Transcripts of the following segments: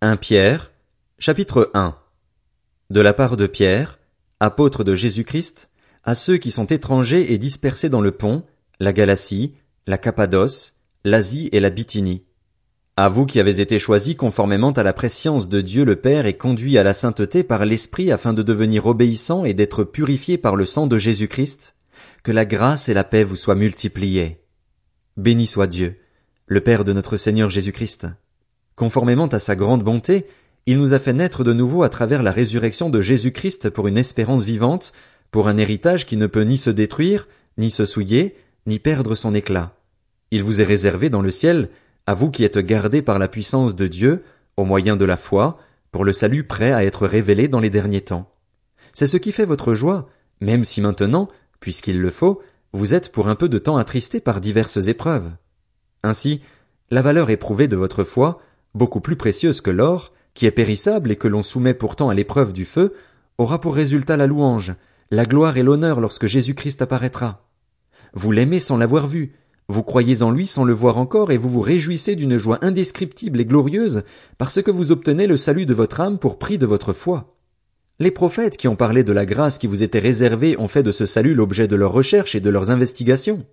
1 Pierre, chapitre 1 De la part de Pierre, apôtre de Jésus-Christ, à ceux qui sont étrangers et dispersés dans le pont, la Galatie, la Cappadoce, l'Asie et la Bithynie. À vous qui avez été choisis conformément à la prescience de Dieu le Père et conduits à la sainteté par l'Esprit afin de devenir obéissants et d'être purifiés par le sang de Jésus-Christ, que la grâce et la paix vous soient multipliées. Béni soit Dieu, le Père de notre Seigneur Jésus-Christ. Conformément à sa grande bonté, il nous a fait naître de nouveau à travers la résurrection de Jésus-Christ pour une espérance vivante, pour un héritage qui ne peut ni se détruire, ni se souiller, ni perdre son éclat. Il vous est réservé dans le ciel, à vous qui êtes gardés par la puissance de Dieu, au moyen de la foi, pour le salut prêt à être révélé dans les derniers temps. C'est ce qui fait votre joie, même si maintenant, puisqu'il le faut, vous êtes pour un peu de temps attristés par diverses épreuves. Ainsi, la valeur éprouvée de votre foi, beaucoup plus précieuse que l'or, qui est périssable et que l'on soumet pourtant à l'épreuve du feu, aura pour résultat la louange, la gloire et l'honneur lorsque Jésus-Christ apparaîtra. Vous l'aimez sans l'avoir vu, vous croyez en lui sans le voir encore et vous vous réjouissez d'une joie indescriptible et glorieuse parce que vous obtenez le salut de votre âme pour prix de votre foi. Les prophètes qui ont parlé de la grâce qui vous était réservée ont fait de ce salut l'objet de leurs recherches et de leurs investigations.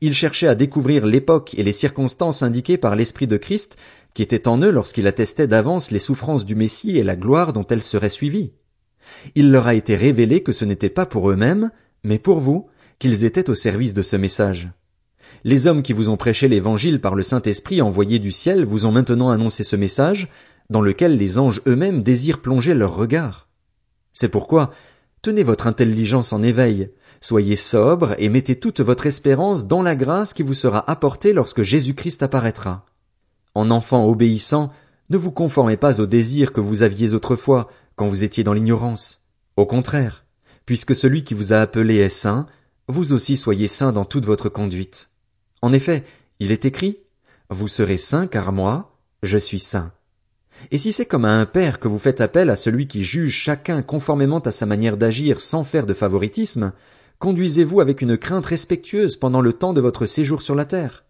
Ils cherchaient à découvrir l'époque et les circonstances indiquées par l'Esprit de Christ qui était en eux lorsqu'il attestait d'avance les souffrances du Messie et la gloire dont elles seraient suivies. Il leur a été révélé que ce n'était pas pour eux-mêmes, mais pour vous, qu'ils étaient au service de ce message. Les hommes qui vous ont prêché l'évangile par le Saint-Esprit envoyé du ciel vous ont maintenant annoncé ce message, dans lequel les anges eux-mêmes désirent plonger leur regard. C'est pourquoi, tenez votre intelligence en éveil, soyez sobre et mettez toute votre espérance dans la grâce qui vous sera apportée lorsque Jésus-Christ apparaîtra. En enfant obéissant, ne vous conformez pas aux désirs que vous aviez autrefois, quand vous étiez dans l'ignorance. Au contraire, puisque celui qui vous a appelé est saint, vous aussi soyez saint dans toute votre conduite. En effet, il est écrit, Vous serez saint car moi, je suis saint. Et si c'est comme à un père que vous faites appel à celui qui juge chacun conformément à sa manière d'agir sans faire de favoritisme, conduisez-vous avec une crainte respectueuse pendant le temps de votre séjour sur la terre.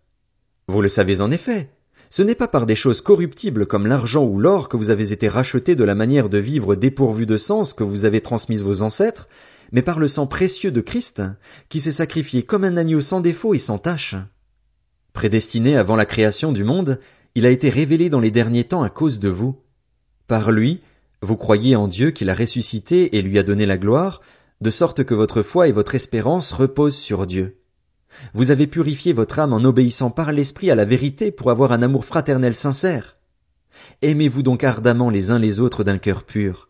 Vous le savez en effet, ce n'est pas par des choses corruptibles comme l'argent ou l'or que vous avez été rachetés de la manière de vivre dépourvue de sens que vous avez transmise vos ancêtres, mais par le sang précieux de Christ, qui s'est sacrifié comme un agneau sans défaut et sans tache. Prédestiné avant la création du monde, il a été révélé dans les derniers temps à cause de vous. Par lui, vous croyez en Dieu qui l'a ressuscité et lui a donné la gloire, de sorte que votre foi et votre espérance reposent sur Dieu. Vous avez purifié votre âme en obéissant par l'Esprit à la vérité pour avoir un amour fraternel sincère. Aimez-vous donc ardemment les uns les autres d'un cœur pur.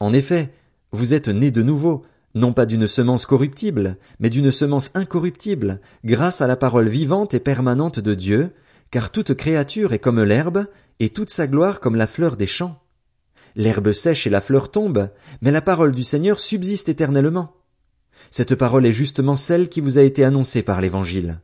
En effet, vous êtes nés de nouveau, non pas d'une semence corruptible, mais d'une semence incorruptible, grâce à la parole vivante et permanente de Dieu, car toute créature est comme l'herbe, et toute sa gloire comme la fleur des champs. L'herbe sèche et la fleur tombe, mais la parole du Seigneur subsiste éternellement. Cette parole est justement celle qui vous a été annoncée par l'Évangile.